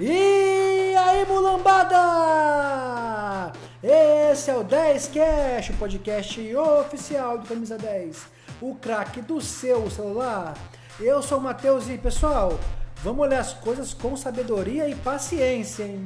E aí, mulambada! Esse é o 10 Cash, o podcast oficial do Camisa 10, o craque do seu celular. Eu sou o Matheus e, pessoal, vamos olhar as coisas com sabedoria e paciência, hein?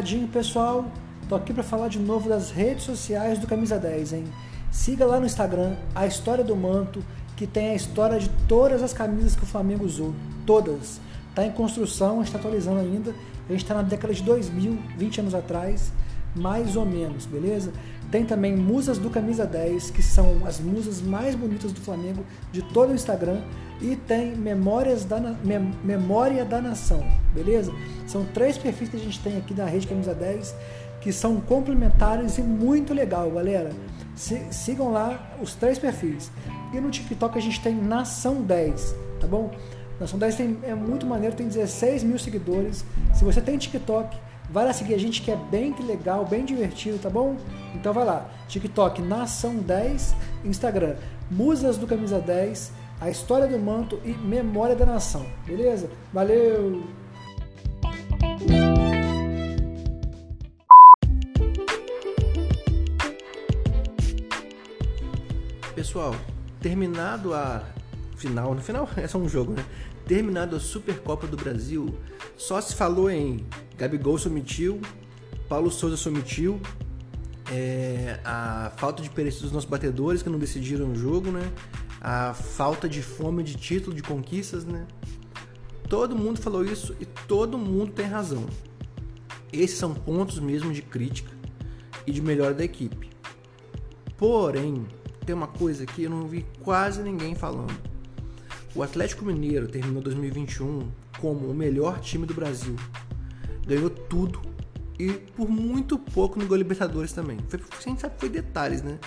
Recadinho pessoal, tô aqui para falar de novo das redes sociais do Camisa 10, hein? Siga lá no Instagram a História do Manto, que tem a história de todas as camisas que o Flamengo usou, todas. Tá em construção, está atualizando ainda. A gente está na década de 2000, 20 anos atrás, mais ou menos, beleza? Tem também musas do Camisa 10, que são as musas mais bonitas do Flamengo de todo o Instagram. E tem Memórias da, Mem Memória da Nação, beleza? São três perfis que a gente tem aqui da Rede Camisa 10 que são complementares e muito legal, galera. Se, sigam lá os três perfis. E no TikTok a gente tem Nação 10, tá bom? Nação 10 tem, é muito maneiro, tem 16 mil seguidores. Se você tem TikTok, Vai lá seguir a gente que é bem legal, bem divertido, tá bom? Então vai lá. TikTok Nação 10, Instagram Musas do Camisa 10, A História do Manto e Memória da Nação. Beleza? Valeu! Pessoal, terminado a final, no final é só um jogo, né? Terminado a Supercopa do Brasil, só se falou em Gabigol submitiu, Paulo Souza submitiu, é, a falta de perícia dos nossos batedores que não decidiram o jogo, né? A falta de fome de título, de conquistas, né? Todo mundo falou isso e todo mundo tem razão. Esses são pontos mesmo de crítica e de melhora da equipe. Porém, tem uma coisa que eu não vi quase ninguém falando. O Atlético Mineiro terminou 2021 como o melhor time do Brasil. Ganhou tudo e por muito pouco no Gol Libertadores também. Foi, a gente sabe que foi detalhes, né?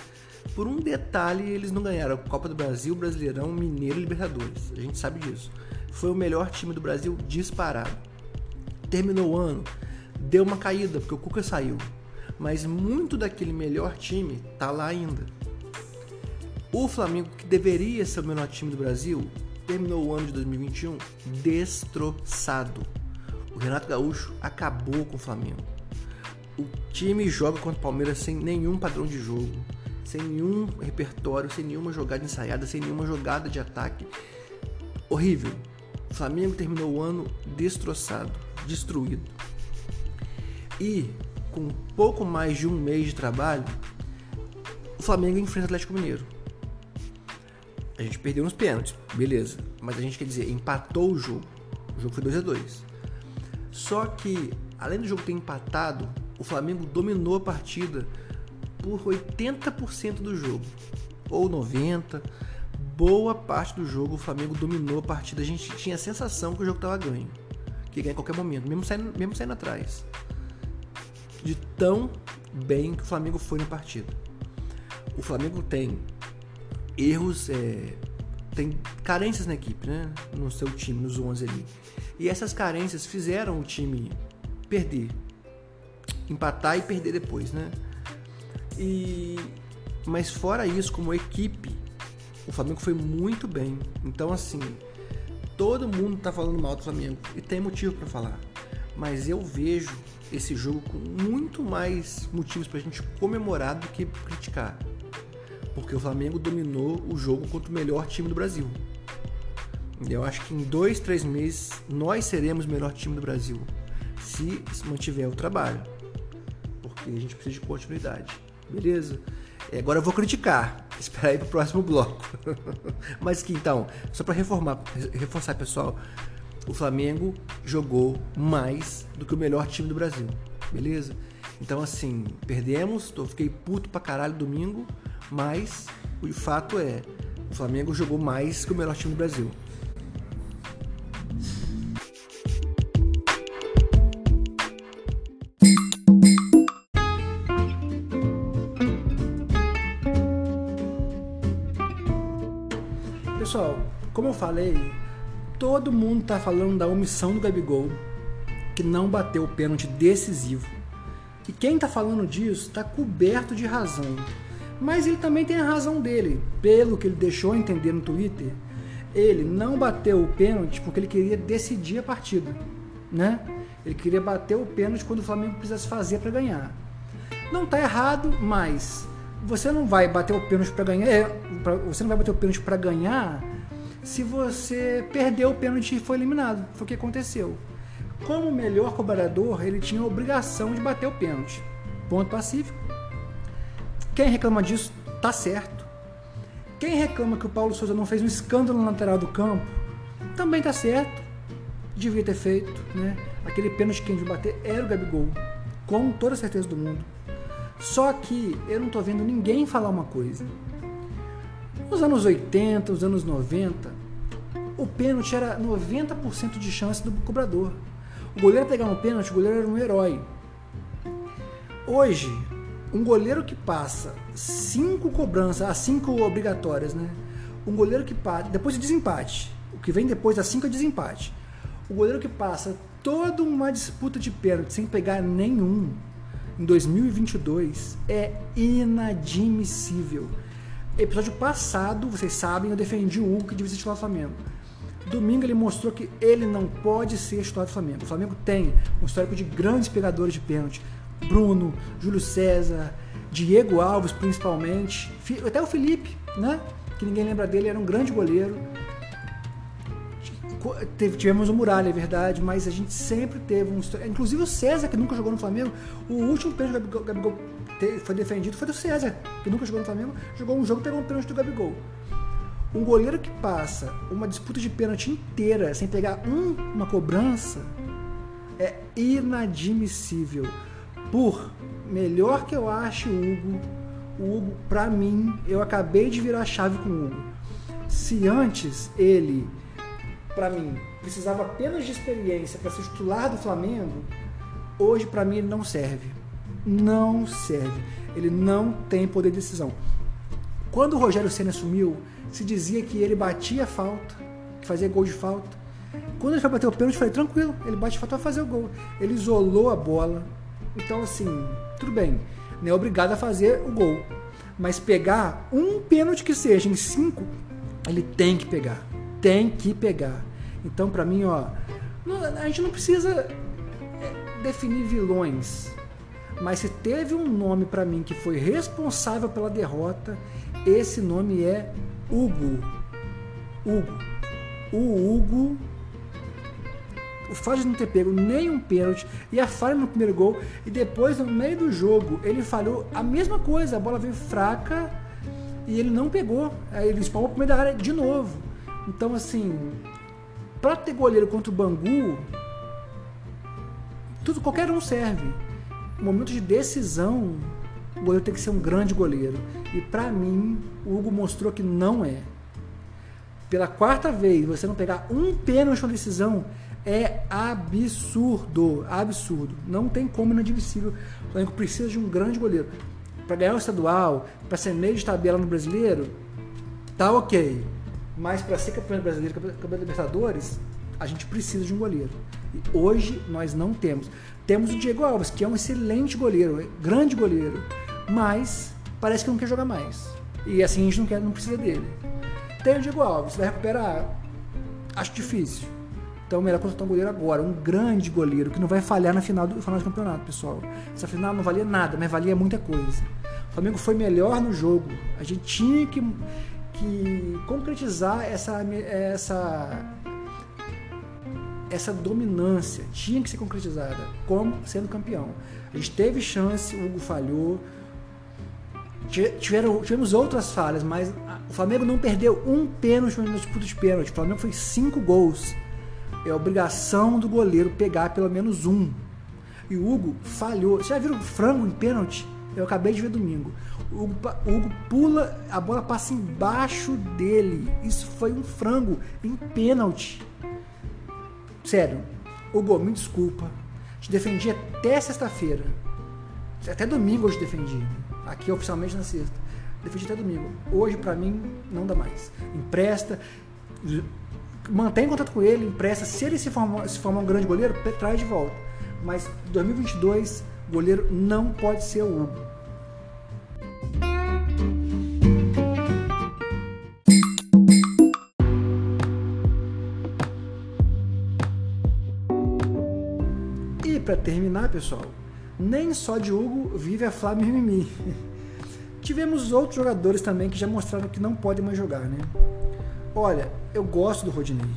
Por um detalhe eles não ganharam Copa do Brasil, Brasileirão, Mineiro e Libertadores. A gente sabe disso. Foi o melhor time do Brasil disparado. Terminou o ano, deu uma caída porque o Cuca saiu. Mas muito daquele melhor time tá lá ainda. O Flamengo, que deveria ser o melhor time do Brasil, terminou o ano de 2021 destroçado. O Renato Gaúcho acabou com o Flamengo. O time joga contra o Palmeiras sem nenhum padrão de jogo, sem nenhum repertório, sem nenhuma jogada ensaiada, sem nenhuma jogada de ataque. Horrível. O Flamengo terminou o ano destroçado, destruído. E com pouco mais de um mês de trabalho, o Flamengo enfrenta o Atlético Mineiro. A gente perdeu nos pênaltis, beleza. Mas a gente quer dizer, empatou o jogo. O jogo foi 2 a 2 Só que, além do jogo ter empatado, o Flamengo dominou a partida por 80% do jogo. Ou 90%. Boa parte do jogo o Flamengo dominou a partida. A gente tinha a sensação que o jogo estava ganho. Que ia ganhar em qualquer momento, mesmo saindo, mesmo saindo atrás. De tão bem que o Flamengo foi na partida. O Flamengo tem erros, é, tem carências na equipe, né? No seu time, nos 11 ali. E essas carências fizeram o time perder, empatar e perder depois, né? E mas fora isso, como equipe, o Flamengo foi muito bem. Então assim, todo mundo tá falando mal do Flamengo e tem motivo para falar. Mas eu vejo esse jogo com muito mais motivos pra gente comemorar do que criticar porque o Flamengo dominou o jogo contra o melhor time do Brasil. Eu acho que em dois, três meses nós seremos o melhor time do Brasil se mantiver o trabalho, porque a gente precisa de continuidade, beleza? E agora eu vou criticar, esperar aí pro próximo bloco. Mas que então, só para reformar, reforçar pessoal, o Flamengo jogou mais do que o melhor time do Brasil, beleza? Então, assim, perdemos, eu fiquei puto pra caralho domingo, mas o fato é, o Flamengo jogou mais que o melhor time do Brasil. Pessoal, como eu falei, todo mundo tá falando da omissão do Gabigol, que não bateu o pênalti decisivo e quem tá falando disso tá coberto de razão. Mas ele também tem a razão dele, pelo que ele deixou entender no Twitter. Ele não bateu o pênalti porque ele queria decidir a partida, né? Ele queria bater o pênalti quando o Flamengo precisasse fazer para ganhar. Não tá errado, mas você não vai bater o pênalti para ganhar, é, você não vai bater o pênalti para ganhar se você perdeu o pênalti e foi eliminado. Foi o que aconteceu. Como melhor cobrador, ele tinha a obrigação de bater o pênalti. Ponto pacífico. Quem reclama disso tá certo. Quem reclama que o Paulo Souza não fez um escândalo na lateral do campo, também tá certo. Devia ter feito, né? Aquele pênalti que quem devia bater era o Gabigol, com toda a certeza do mundo. Só que eu não tô vendo ninguém falar uma coisa. Nos anos 80, nos anos 90, o pênalti era 90% de chance do cobrador. O goleiro pegar um pênalti, o goleiro era um herói. Hoje, um goleiro que passa cinco cobranças, as cinco obrigatórias, né? Um goleiro que passa, depois do desempate, o que vem depois das cinco é desempate. O goleiro que passa toda uma disputa de pênalti sem pegar nenhum em 2022 é inadmissível. Episódio passado, vocês sabem, eu defendi o devia ser titular do Flamengo. Domingo ele mostrou que ele não pode ser titular do Flamengo. O Flamengo tem um histórico de grandes pegadores de pênalti. Bruno, Júlio César, Diego Alves principalmente, até o Felipe, né? Que ninguém lembra dele, era um grande goleiro. Tivemos o Muralha, é verdade, mas a gente sempre teve um. Inclusive o César, que nunca jogou no Flamengo, o último pênalti que o Gabigol foi defendido foi do César, que nunca jogou no Flamengo, jogou um jogo e pegou um pênalti do Gabigol. Um goleiro que passa uma disputa de pênalti inteira sem pegar um, uma cobrança é inadmissível. Por melhor que eu ache o Hugo, o Hugo, pra mim, eu acabei de virar a chave com o Hugo. Se antes ele, para mim, precisava apenas de experiência para ser titular do Flamengo, hoje para mim ele não serve. Não serve. Ele não tem poder de decisão. Quando o Rogério Senna assumiu, se dizia que ele batia falta, que fazia gol de falta. Quando ele foi bater o pênalti, eu falei, tranquilo, ele bate falta, vai fazer o gol. Ele isolou a bola. Então, assim, tudo bem, não é obrigado a fazer o gol. Mas pegar um pênalti que seja em cinco, ele tem que pegar. Tem que pegar. Então, para mim, ó, a gente não precisa é, definir vilões. Mas se teve um nome para mim que foi responsável pela derrota, esse nome é Hugo. Hugo. O Hugo. O fato de não ter pego nenhum pênalti e a falha no primeiro gol, e depois, no meio do jogo, ele falhou a mesma coisa. A bola veio fraca e ele não pegou. Aí ele espalmou o primeiro da área de novo. Então, assim, para ter goleiro contra o Bangu, tudo, qualquer um serve. Momento de decisão, o goleiro tem que ser um grande goleiro. E para mim, o Hugo mostrou que não é. Pela quarta vez, você não pegar um pênalti na decisão é absurdo. Absurdo. Não tem como inadmissível. O Flamengo precisa de um grande goleiro. Para ganhar o estadual, para ser meio de tabela no brasileiro, tá ok. Mas para ser campeão brasileiro, campeão da Libertadores, a gente precisa de um goleiro. Hoje nós não temos. Temos o Diego Alves, que é um excelente goleiro, grande goleiro, mas parece que não quer jogar mais. E assim a gente não, quer, não precisa dele. Tem o Diego Alves, vai recuperar? Acho difícil. Então melhor contratar um goleiro agora, um grande goleiro, que não vai falhar na final do, final do campeonato, pessoal. Essa final não valia nada, mas valia muita coisa. O Flamengo foi melhor no jogo. A gente tinha que, que concretizar essa, essa essa dominância tinha que ser concretizada como sendo campeão. A gente teve chance, o Hugo falhou. Tiveram, tivemos outras falhas, mas o Flamengo não perdeu um pênalti no disputa de pênalti. O Flamengo foi cinco gols. É obrigação do goleiro pegar pelo menos um. E o Hugo falhou. Você já viram frango em pênalti? Eu acabei de ver domingo. O Hugo, o Hugo pula, a bola passa embaixo dele. Isso foi um frango em pênalti. Sério, Hugo, me desculpa. Te defendi até sexta-feira. Até domingo eu te defendi. Aqui oficialmente na sexta. defendi até domingo. Hoje, para mim, não dá mais. Empresta, mantém contato com ele, empresta. Se ele se formar, se formar um grande goleiro, traz de volta. Mas 2022, goleiro não pode ser o Hugo. Para terminar, pessoal, nem só de Hugo vive a Flávia Mimimi. Tivemos outros jogadores também que já mostraram que não podem mais jogar, né? Olha, eu gosto do Rodinei.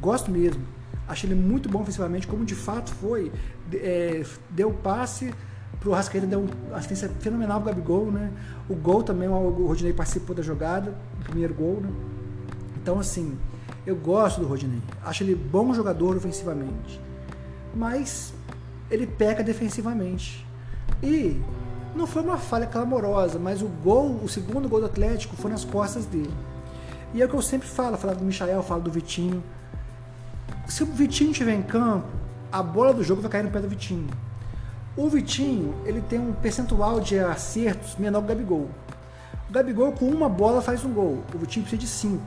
Gosto mesmo. Achei ele muito bom ofensivamente, como de fato foi. É, deu passe pro Rascaeta, deu uma assistência fenomenal pro Gabigol, né? O gol também, o Rodinei participou da jogada, o primeiro gol, né? Então, assim, eu gosto do Rodinei. Acho ele bom jogador ofensivamente. Mas ele peca defensivamente. E não foi uma falha clamorosa, mas o gol, o segundo gol do Atlético foi nas costas dele. E é o que eu sempre falo, falo do Michael, falo do Vitinho. Se o Vitinho estiver em campo, a bola do jogo vai cair no pé do Vitinho. O Vitinho, ele tem um percentual de acertos menor que o Gabigol. O Gabigol com uma bola faz um gol, o Vitinho precisa de cinco.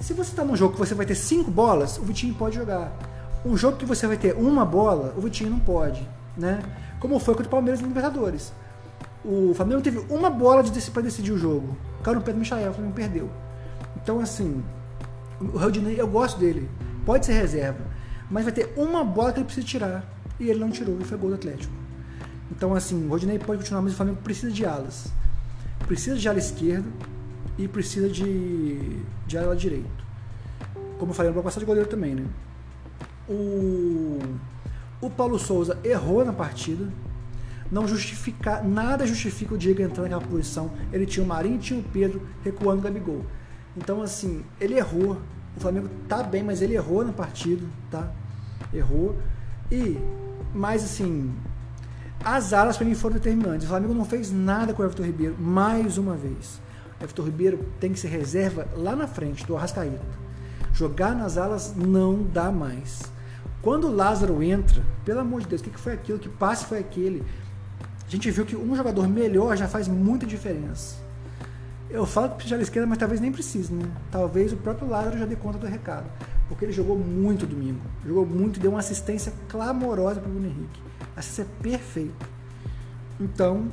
Se você está num jogo que você vai ter cinco bolas, o Vitinho pode jogar. Um jogo que você vai ter uma bola, o Vitinho não pode, né? Como foi contra o Palmeiras no Libertadores. O Flamengo teve uma bola de para decidir o jogo. Caiu no pé do Michael, o Flamengo perdeu. Então, assim, o Rodinei, eu gosto dele. Pode ser reserva. Mas vai ter uma bola que ele precisa tirar. E ele não tirou, e foi gol do Atlético. Então, assim, o Rodinei pode continuar, mas o Flamengo precisa de alas. Precisa de ala esquerda e precisa de, de ala direito. Como eu falei no passado de goleiro também, né? O, o Paulo Souza errou na partida. Não justifica, nada justifica o Diego entrar naquela posição. Ele tinha o Marinho tinha o Pedro recuando o Gabigol. Então, assim, ele errou. O Flamengo tá bem, mas ele errou na partida, tá? Errou. E, mas assim, as alas para mim foram determinantes. O Flamengo não fez nada com o Everton Ribeiro, mais uma vez. O Everton Ribeiro tem que ser reserva lá na frente do Arrascaeta. Jogar nas alas não dá mais. Quando Lázaro entra, pelo amor de Deus, o que foi aquilo? Que passe foi aquele? A gente viu que um jogador melhor já faz muita diferença. Eu falo que precisa da esquerda, mas talvez nem precise, né? Talvez o próprio Lázaro já dê conta do recado. Porque ele jogou muito domingo. Jogou muito, deu uma assistência clamorosa para o Bruno Henrique. Assistência perfeita. Então,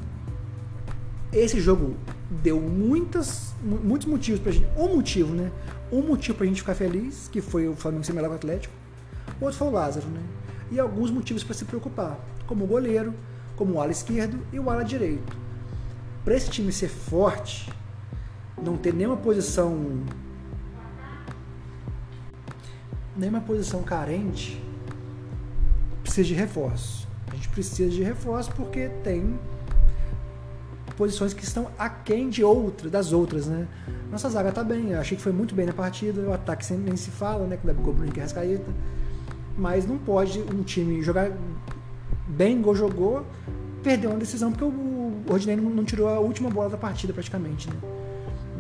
esse jogo deu muitas, muitos motivos pra gente. Um motivo, né? Um motivo pra gente ficar feliz, que foi o Flamengo ser melhor que o Atlético. Outro foi o Lázaro, né? E alguns motivos para se preocupar, como o goleiro, como o ala esquerdo e o ala direito. Para esse time ser forte, não ter nenhuma posição nenhuma posição carente precisa de reforço. A gente precisa de reforço porque tem posições que estão aquém de outras, das outras, né? Nossa zaga tá bem, eu achei que foi muito bem na partida, o ataque nem se fala, né? Com o Gabigol, Bruno e Rascaeta. Mas não pode um time jogar bem, igual jogou, perder uma decisão, porque o Rodinei não tirou a última bola da partida praticamente, né?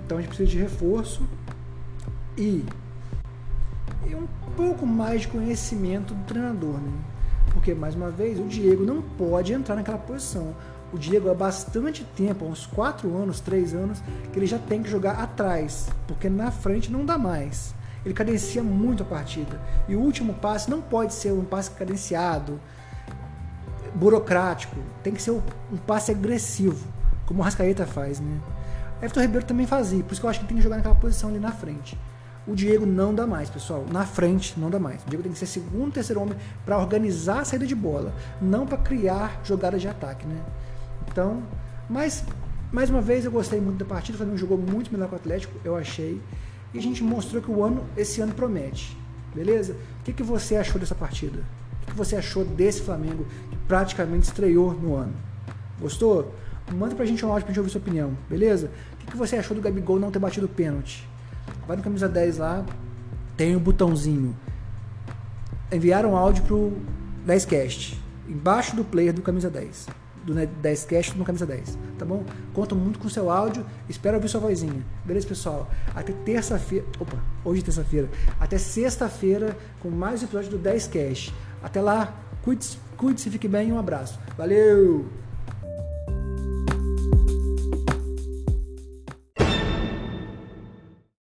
Então a gente precisa de reforço e, e um pouco mais de conhecimento do treinador, né? Porque, mais uma vez, o Diego não pode entrar naquela posição. O Diego há bastante tempo, há uns 4 anos, 3 anos, que ele já tem que jogar atrás, porque na frente não dá mais. Ele cadencia muito a partida. E o último passe não pode ser um passe cadenciado, burocrático. Tem que ser um passe agressivo, como o Rascaeta faz, né? Everton Ribeiro também fazia, por isso que eu acho que tem que jogar naquela posição ali na frente. O Diego não dá mais, pessoal. Na frente não dá mais. O Diego tem que ser segundo, terceiro homem para organizar a saída de bola, não para criar jogadas de ataque, né? Então, mas mais uma vez eu gostei muito da partida. O Flamengo jogou muito melhor com o Atlético, eu achei. E a gente mostrou que o ano, esse ano promete. Beleza? O que, que você achou dessa partida? O que, que você achou desse Flamengo que praticamente estreou no ano? Gostou? Manda pra gente um áudio pra gente ouvir sua opinião, beleza? O que, que você achou do Gabigol não ter batido o pênalti? Vai no camisa 10 lá, tem o um botãozinho. Enviaram um áudio pro 10cast, embaixo do player do camisa 10. Do 10cast no camisa 10, tá bom? Conto muito com seu áudio, espero ouvir sua vozinha. Beleza, pessoal? Até terça-feira. Opa, hoje é terça-feira. Até sexta-feira com mais um episódio do 10cast. Até lá, cuide-se, cuide fique bem um abraço. Valeu!